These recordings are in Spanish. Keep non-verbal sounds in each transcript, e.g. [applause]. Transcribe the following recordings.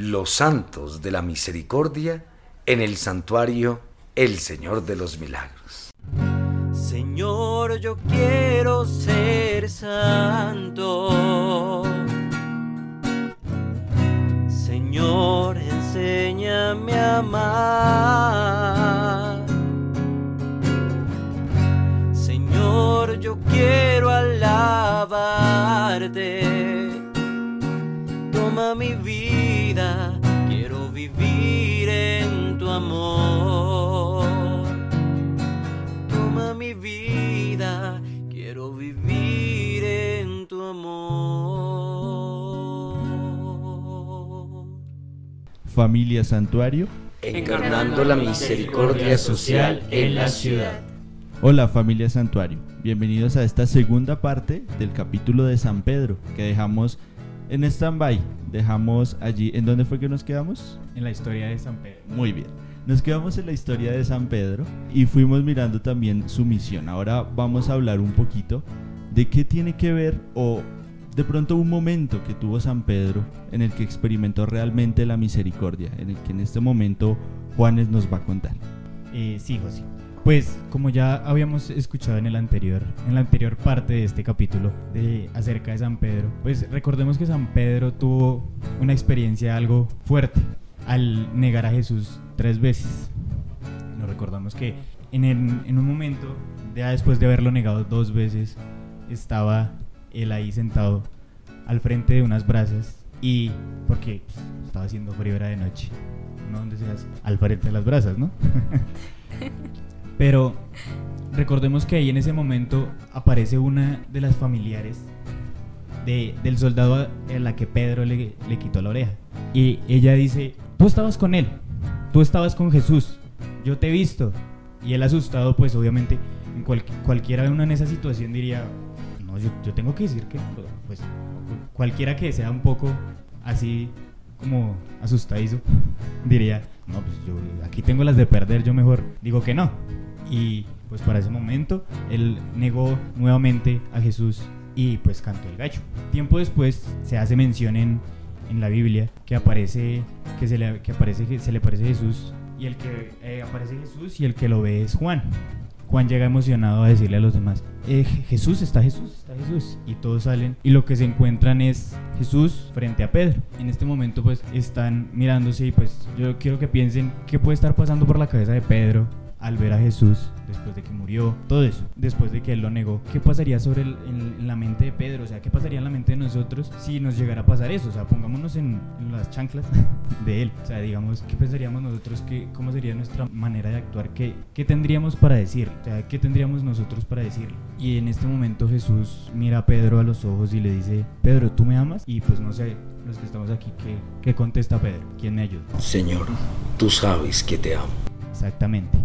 los santos de la misericordia en el santuario El Señor de los Milagros. Señor, yo quiero ser santo. Señor, enséñame a amar. Señor, yo quiero alabarte. Toma mi vida, quiero vivir en tu amor. Toma mi vida, quiero vivir en tu amor. Familia Santuario. Encarnando la misericordia social en la ciudad. Hola familia Santuario, bienvenidos a esta segunda parte del capítulo de San Pedro que dejamos en stand-by. Dejamos allí, ¿en dónde fue que nos quedamos? En la historia de San Pedro. Muy bien. Nos quedamos en la historia de San Pedro y fuimos mirando también su misión. Ahora vamos a hablar un poquito de qué tiene que ver o de pronto un momento que tuvo San Pedro en el que experimentó realmente la misericordia, en el que en este momento Juanes nos va a contar. Eh, sí, José. Pues como ya habíamos escuchado en el anterior, en la anterior parte de este capítulo de acerca de San Pedro, pues recordemos que San Pedro tuvo una experiencia algo fuerte al negar a Jesús tres veces. Nos recordamos que en, un momento, ya después de haberlo negado dos veces, estaba él ahí sentado al frente de unas brasas y porque pues, estaba haciendo frío era de noche, no donde seas al frente de las brasas, ¿no? [laughs] Pero recordemos que ahí en ese momento aparece una de las familiares de- del soldado a la que Pedro le, le quitó la oreja. Y ella dice, tú estabas con él, tú estabas con Jesús, yo te he visto. Y él asustado, pues obviamente, en cual- cualquiera uno en esa situación diría, no, yo, yo tengo que decir que, pues cualquiera que sea un poco así como asustadizo, [laughs] diría, no, pues yo aquí tengo las de perder, yo mejor digo que no. Y pues para ese momento él negó nuevamente a Jesús y pues cantó el gallo. Tiempo después se hace mención en, en la Biblia que aparece que se le que aparece se le parece Jesús y el que eh, aparece Jesús y el que lo ve es Juan. Juan llega emocionado a decirle a los demás, "Eh, Jesús, está Jesús, está Jesús. Y todos salen y lo que se encuentran es Jesús frente a Pedro. En este momento pues están mirándose y pues yo quiero que piensen qué puede estar pasando por la cabeza de Pedro al ver a Jesús después de que murió, todo eso, después de que él lo negó. ¿Qué pasaría sobre el- en, en la mente de Pedro? O sea, ¿qué pasaría en la mente de nosotros si nos llegara a pasar eso? O sea, pongámonos en, en las chanclas [laughs] de él. O sea, digamos, ¿qué pensaríamos nosotros? ¿Qué, ¿Cómo sería nuestra manera de actuar? ¿Qué, ¿Qué tendríamos para decir? O sea, ¿qué tendríamos nosotros para decirle? Y en este momento Jesús mira a Pedro a los ojos y le dice, Pedro, ¿tú me amas? Y pues no sé, los que estamos aquí, ¿qué, qué contesta Pedro? ¿Quién me ayuda? Señor, tú sabes que te amo. Exactamente.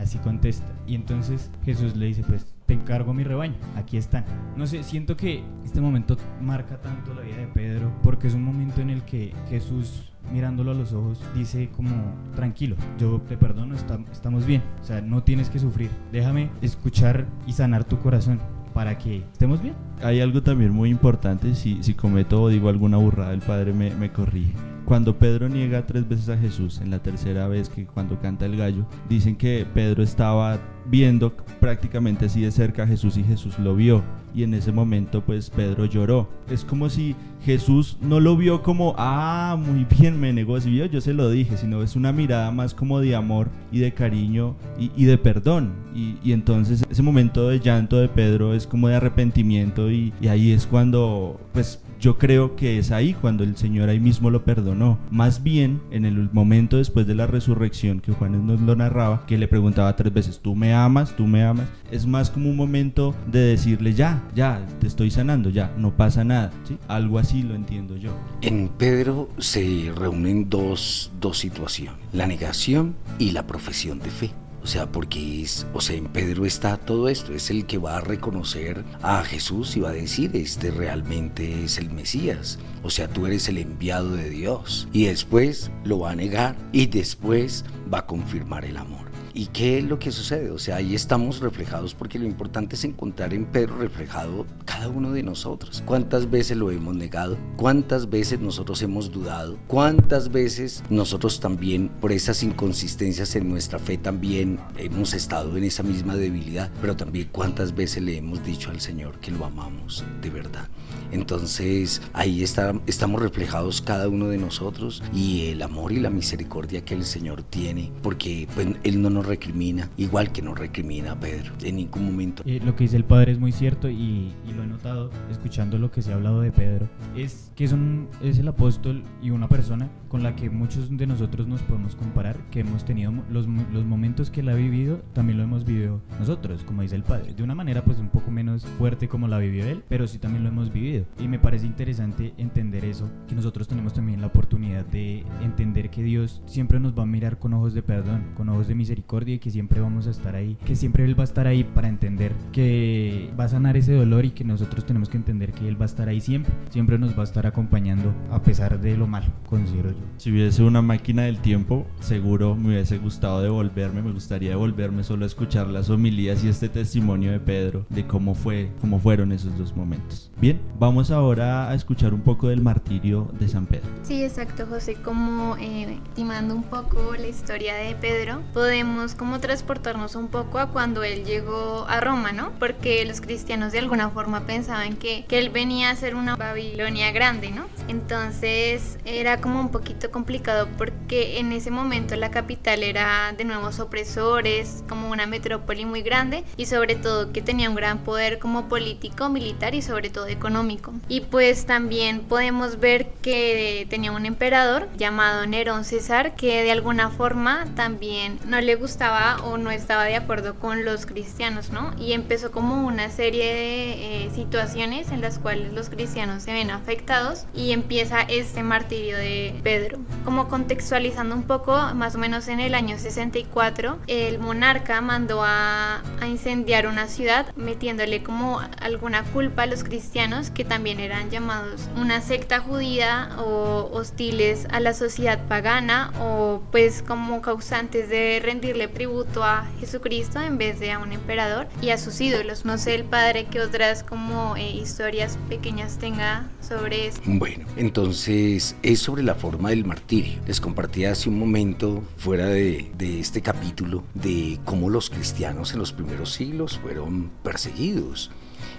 Así contesta. Y entonces Jesús le dice, pues te encargo mi rebaño, aquí están. No sé, siento que este momento marca tanto la vida de Pedro porque es un momento en el que Jesús mirándolo a los ojos dice como, tranquilo, yo te perdono, estam- estamos bien. O sea, no tienes que sufrir. Déjame escuchar y sanar tu corazón para que estemos bien. Hay algo también muy importante, si, si cometo o digo alguna burrada, el Padre me, me corrige. Cuando Pedro niega tres veces a Jesús, en la tercera vez que cuando canta el gallo, dicen que Pedro estaba viendo prácticamente así de cerca a Jesús y Jesús lo vio. Y en ese momento pues Pedro lloró. Es como si Jesús no lo vio como, ah, muy bien, me negó, si vio, yo se lo dije, sino es una mirada más como de amor y de cariño y, de perdón. Y, y entonces ese momento de llanto de Pedro es como de arrepentimiento y, y ahí es cuando, pues yo creo que es ahí cuando el Señor ahí mismo lo perdonó. Más bien en el momento después de la resurrección que Juan nos lo narraba, que le preguntaba tres veces, ¿tú me amas? ¿Tú me amas? Es más como un momento de decirle, ya, ya, te estoy sanando, ya, no pasa nada. Algo así lo entiendo yo. En Pedro se reúnen dos, dos situaciones, la negación y la profesión de fe. O sea, porque es, o sea, en Pedro está todo esto, es el que va a reconocer a Jesús y va a decir, este realmente es el Mesías, o sea, tú eres el enviado de Dios. Y después lo va a negar y después va a confirmar el amor. ¿Y qué es lo que sucede? O sea, ahí estamos reflejados porque lo importante es encontrar en Pedro reflejado cada uno de nosotros. ¿Cuántas veces lo hemos negado? ¿Cuántas veces nosotros hemos dudado? ¿Cuántas veces nosotros también por esas inconsistencias en nuestra fe también hemos estado en esa misma debilidad? Pero también cuántas veces le hemos dicho al Señor que lo amamos de verdad. Entonces ahí está, estamos reflejados cada uno de nosotros y el amor y la misericordia que el Señor tiene, porque pues, Él no nos recrimina, igual que nos recrimina Pedro en ningún momento. Eh, lo que dice el Padre es muy cierto y, y, lo he notado escuchando lo que se ha hablado de Pedro, es que es, un, es el apóstol y una persona con la que muchos de nosotros nos podemos comparar, que hemos tenido los, los momentos que él ha vivido, también lo hemos vivido nosotros, como dice el Padre, de una manera pues un poco menos fuerte como la vivió él, pero sí también lo hemos vivido. Y me parece interesante entender eso, que nosotros tenemos también la oportunidad de entender que Dios siempre nos va a mirar con ojos de perdón, con ojos de misericordia y que siempre vamos a estar ahí, que siempre Él va a estar ahí para entender que va a sanar ese dolor y que nosotros tenemos que entender que Él va a estar ahí siempre, siempre nos va a estar acompañando a pesar de lo malo, considero yo. Si hubiese una máquina del tiempo, seguro me hubiese gustado devolverme, me gustaría devolverme solo a escuchar las homilías y este testimonio de Pedro de cómo fue, cómo fueron esos dos momentos. Bien, vamos ahora a escuchar un poco del martirio de San Pedro. Sí, exacto, José. Como eh, estimando un poco la historia de Pedro, podemos como transportarnos un poco a cuando él llegó a Roma, ¿no? Porque los cristianos de alguna forma pensaban que, que él venía a ser una Babilonia grande, ¿no? Entonces era como un poquito complicado porque en ese momento la capital era de nuevos opresores, como una metrópoli muy grande y sobre todo que tenía un gran poder como político, militar y sobre todo económico. Y pues también podemos ver que tenía un emperador llamado Nerón César que de alguna forma también no le gustaba o no estaba de acuerdo con los cristianos, ¿no? Y empezó como una serie de eh, situaciones en las cuales los cristianos se ven afectados y empieza este martirio de Pedro. Como contextualizando un poco, más o menos en el año 64, el monarca mandó a, a incendiar una ciudad metiéndole como alguna culpa a los cristianos que también eran llamados una secta judía o hostiles a la sociedad pagana o pues como causantes de rendirle tributo a Jesucristo en vez de a un emperador y a sus ídolos. No sé el padre que otras como eh, historias pequeñas tenga sobre esto. Bueno, entonces es sobre la forma del martirio. Les compartí hace un momento fuera de, de este capítulo de cómo los cristianos en los primeros siglos fueron perseguidos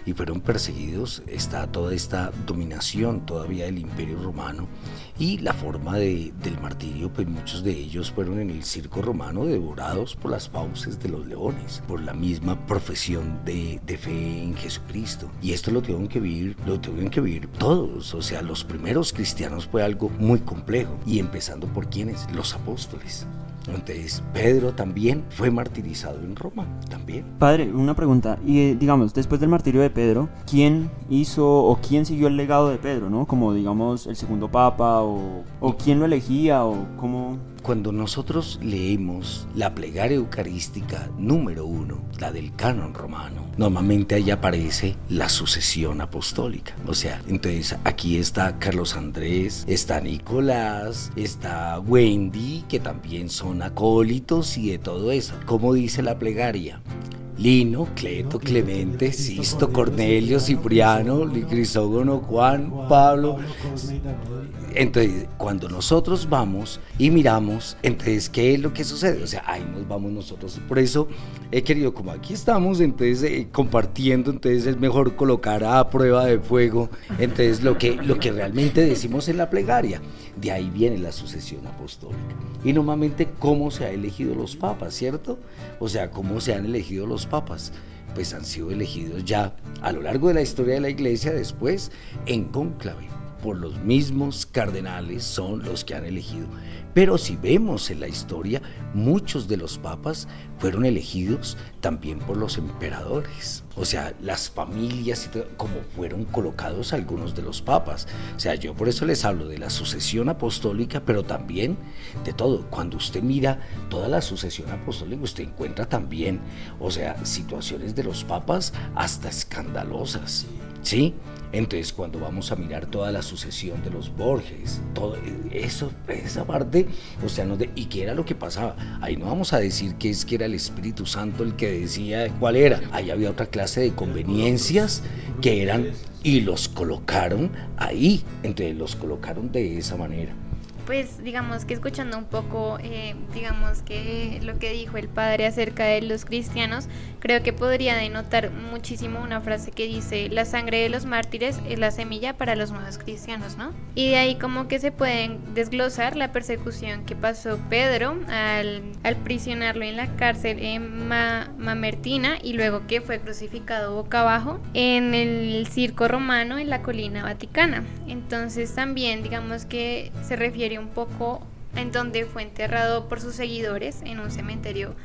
y fueron perseguidos, está toda esta dominación todavía del imperio romano y la forma de, del martirio, pues muchos de ellos fueron en el circo romano devorados por las fauces de los leones, por la misma profesión de, fe en Jesucristo. Y esto lo tuvieron que vivir, lo tuvieron que vivir todos, o sea, los primeros cristianos fue algo muy complejo y empezando por quienes, los apóstoles. Entonces, Pedro también fue martirizado en Roma, también. Padre, una pregunta. Y eh, digamos, después del martirio de Pedro, ¿quién hizo o quién siguió el legado de Pedro, no? Como, digamos, el segundo papa o, o quién lo elegía o cómo... Cuando nosotros leemos la plegaria eucarística número uno, la del canon romano, normalmente ahí aparece la sucesión apostólica. O sea, entonces aquí está Carlos Andrés, está Nicolás, está Wendy, que también son acólitos y de todo eso. ¿Cómo dice la plegaria? Lino, Cleto, Clemente, Sisto, Cornelio, Cipriano, Crisógono, Juan, Pablo. Entonces, cuando nosotros vamos y miramos, entonces, ¿qué es lo que sucede? O sea, ahí nos vamos nosotros. Por eso he querido, como aquí estamos, entonces, eh, compartiendo, entonces es mejor colocar a prueba de fuego, entonces, lo que, lo que realmente decimos en la plegaria. De ahí viene la sucesión apostólica. Y normalmente, ¿cómo se han elegido los papas, cierto? O sea, ¿cómo se han elegido los papas? Pues han sido elegidos ya a lo largo de la historia de la iglesia después en cónclave por los mismos cardenales son los que han elegido. Pero si vemos en la historia, muchos de los papas fueron elegidos también por los emperadores. O sea, las familias, como fueron colocados algunos de los papas. O sea, yo por eso les hablo de la sucesión apostólica, pero también de todo. Cuando usted mira toda la sucesión apostólica, usted encuentra también, o sea, situaciones de los papas hasta escandalosas. ¿Sí? Entonces, cuando vamos a mirar toda la sucesión de los Borges, todo eso, esa parte, o sea, no de, ¿y qué era lo que pasaba? Ahí no vamos a decir que es que era el Espíritu Santo el que decía cuál era. Ahí había otra clase de conveniencias que eran y los colocaron ahí. Entonces, los colocaron de esa manera pues digamos que escuchando un poco, eh, digamos que lo que dijo el padre acerca de los cristianos, creo que podría denotar muchísimo una frase que dice, la sangre de los mártires es la semilla para los nuevos cristianos, ¿no? Y de ahí como que se pueden desglosar la persecución que pasó Pedro al, al prisionarlo en la cárcel en Mamertina y luego que fue crucificado boca abajo en el circo romano en la colina vaticana. Entonces también digamos que se refiere un poco en donde fue enterrado por sus seguidores en un cementerio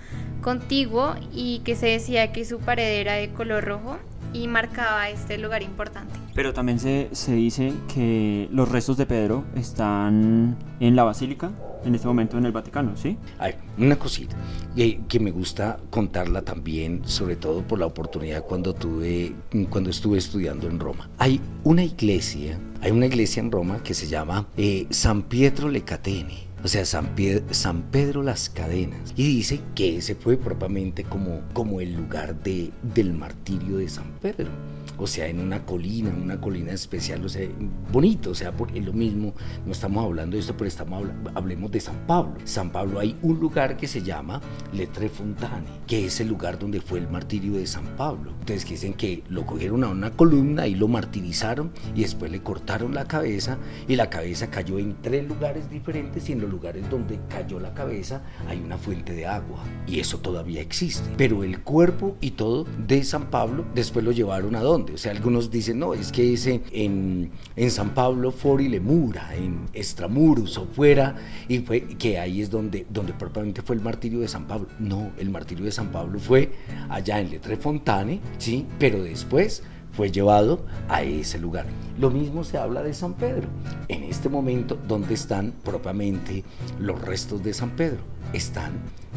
contiguo y que se decía que su pared era de color rojo y marcaba este lugar importante. Pero también se, se dice que los restos de Pedro están en la basílica en este momento en el Vaticano, ¿sí? Hay una cosita que, que me gusta contarla también, sobre todo por la oportunidad cuando tuve, cuando estuve estudiando en Roma. Hay una iglesia, hay una iglesia en Roma que se llama eh, San Pietro le Catene o sea, San, San, Pedro las Cadenas. Y dice que ese fue propiamente como, como el lugar de, del martirio de San Pedro o sea, en una colina, una colina especial, o sea, bonito, o sea, porque es lo mismo, no estamos hablando de esto, pero estamos hablemos de San Pablo. San Pablo hay un lugar que se llama Le Fontane, que es el lugar donde fue el martirio de San Pablo. Entonces dicen que lo cogieron a una columna y lo martirizaron y después le cortaron la cabeza y la cabeza cayó en tres lugares diferentes y en los lugares donde cayó la cabeza hay una fuente de agua y eso todavía existe. Pero el cuerpo y todo de San Pablo después lo llevaron a dónde? O sea, algunos dicen, no, es que ese en, en San Pablo, Fori Lemura, en Extramurus o fuera, y fue que ahí es donde, donde propiamente fue el martirio de San Pablo. No, el martirio de San Pablo fue allá en Letre Fontane, ¿sí? Pero después fue llevado a ese lugar. Lo mismo se habla de San Pedro. En este momento, ¿dónde están propiamente los restos de San Pedro? Están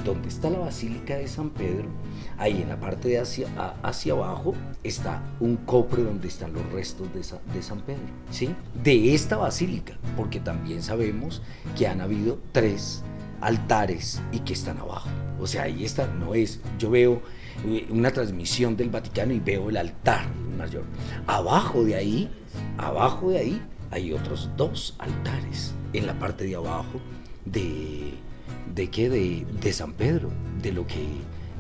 donde está la Basílica de San Pedro, ahí en la parte de hacia, hacia abajo está un cofre donde están los restos de, de San Pedro, ¿sí? De esta basílica, porque también sabemos que han habido tres altares y que están abajo. O sea, ahí está, no es, yo veo una transmisión del Vaticano y veo el altar mayor. Abajo de ahí, abajo de ahí, hay otros dos altares en la parte de abajo de, de qué, de, de San Pedro, de lo que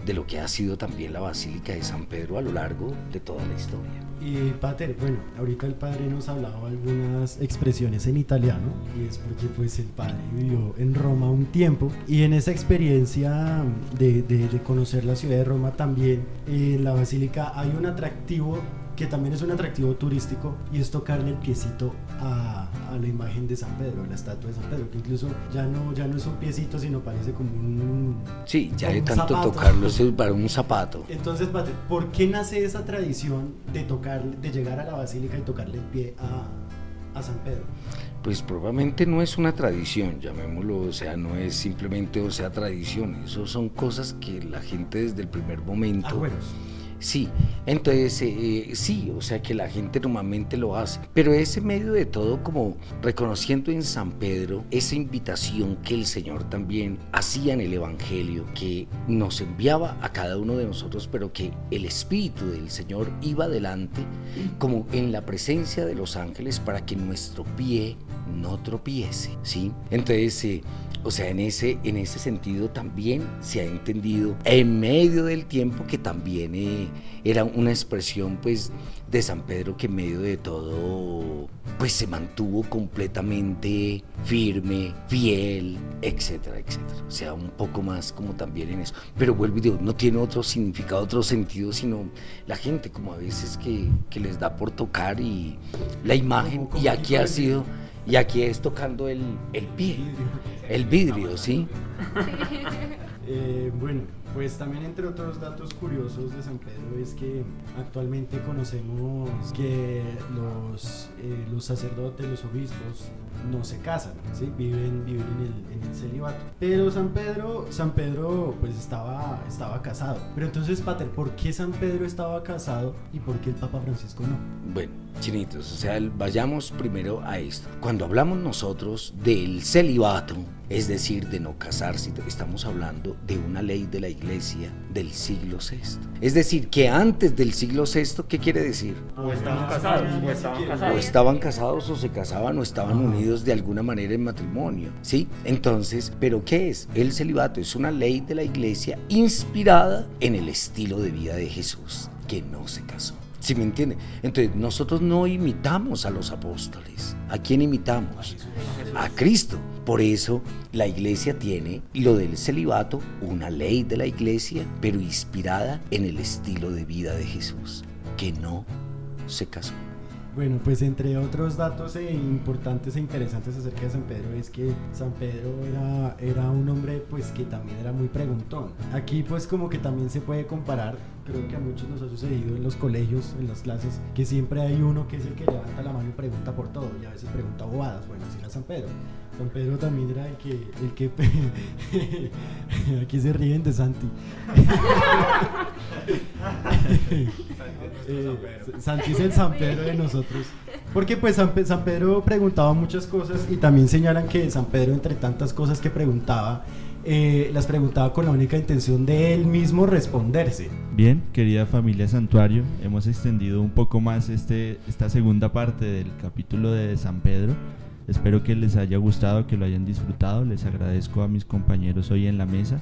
de lo que ha sido también la Basílica de San Pedro a lo largo de toda la historia. Y Pater, bueno, ahorita el padre nos hablaba algunas expresiones en italiano y es porque pues el padre vivió en Roma un tiempo y en esa experiencia de, de, conocer la ciudad de Roma también en la basílica hay un atractivo que también es un atractivo turístico y es tocarle el piecito a, a, la imagen de San Pedro, a la estatua de San Pedro, que incluso ya no, ya no es un piecito, sino parece como un... Sí, ya de tanto tocarlo es para un zapato. Entonces, ¿por qué nace esa tradición de tocar, de llegar a la basílica y tocarle el pie a, a San Pedro? Pues probablemente no es una tradición, llamémoslo, o sea, no es simplemente, o sea, tradición, eso son cosas que la gente desde el primer momento... Sí, entonces eh, sí, o sea que la gente normalmente lo hace, pero ese medio de todo como reconociendo en San Pedro esa invitación que el Señor también hacía en el Evangelio, que nos enviaba a cada uno de nosotros, pero que el Espíritu del Señor iba adelante como en la presencia de los ángeles para que nuestro pie no tropiece, ¿sí? Entonces, eh, o sea, en ese, en ese sentido también se ha entendido en medio del tiempo que también eh, era una expresión pues de San Pedro que en medio de todo pues se mantuvo completamente firme, fiel, etcétera, etcétera. O sea, un poco más como también en eso. Pero vuelvo y digo, no tiene otro significado, otro sentido, sino la gente como a veces que, que les da por tocar y la imagen, y aquí ha sido... Y aquí es tocando el, el pie, el vidrio, ¿sí? [laughs] Eh, bueno, pues también entre otros datos curiosos de San Pedro es que actualmente conocemos que los, eh, los sacerdotes, los obispos, no se casan, ¿sí? viven, viven en, el, en el celibato. Pero San Pedro, San Pedro pues estaba, estaba casado. Pero entonces, Pater, ¿por qué San Pedro estaba casado y por qué el Papa Francisco no? Bueno, chinitos, o sea, vayamos primero a esto. Cuando hablamos nosotros del celibato, es decir, de no casarse, estamos hablando de una ley de la iglesia del siglo VI. Es decir, que antes del siglo VI, ¿qué quiere decir? O estaban casados, o estaban O casados. estaban casados o se casaban o estaban unidos de alguna manera en matrimonio, ¿sí? Entonces, ¿pero qué es? El celibato es una ley de la iglesia inspirada en el estilo de vida de Jesús, que no se casó. ¿Sí me entiende? Entonces, nosotros no imitamos a los apóstoles. ¿A quién imitamos? A Cristo. Por eso la iglesia tiene lo del celibato, una ley de la iglesia, pero inspirada en el estilo de vida de Jesús, que no se casó. Bueno, pues entre otros datos eh, importantes e interesantes acerca de San Pedro es que San Pedro era, era un hombre pues que también era muy preguntón. Aquí pues como que también se puede comparar, creo que a muchos nos ha sucedido en los colegios, en las clases, que siempre hay uno que es el que levanta la mano y pregunta por todo y a veces pregunta bobadas. Bueno, así era San Pedro. San Pedro también era el que... El que [laughs] aquí se ríen de Santi. Eh, Santi es el San Pedro de nosotros. Porque pues San, Pe- San Pedro preguntaba muchas cosas y también señalan que San Pedro entre tantas cosas que preguntaba, eh, las preguntaba con la única intención de él mismo responderse. Bien, querida familia Santuario, hemos extendido un poco más este, esta segunda parte del capítulo de San Pedro. Espero que les haya gustado, que lo hayan disfrutado. Les agradezco a mis compañeros hoy en la mesa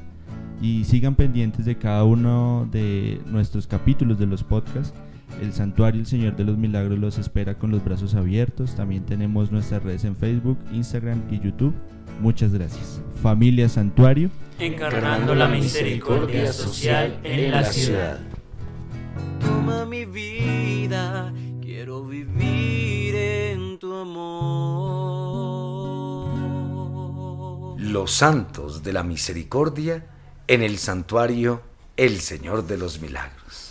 y sigan pendientes de cada uno de nuestros capítulos de los podcasts. El Santuario El Señor de los Milagros los espera con los brazos abiertos. También tenemos nuestras redes en Facebook, Instagram y YouTube. Muchas gracias. Familia Santuario. encarnando la misericordia social en la ciudad. Toma mi vida, quiero vivir en tu amor. Los santos de la misericordia en el santuario El Señor de los Milagros.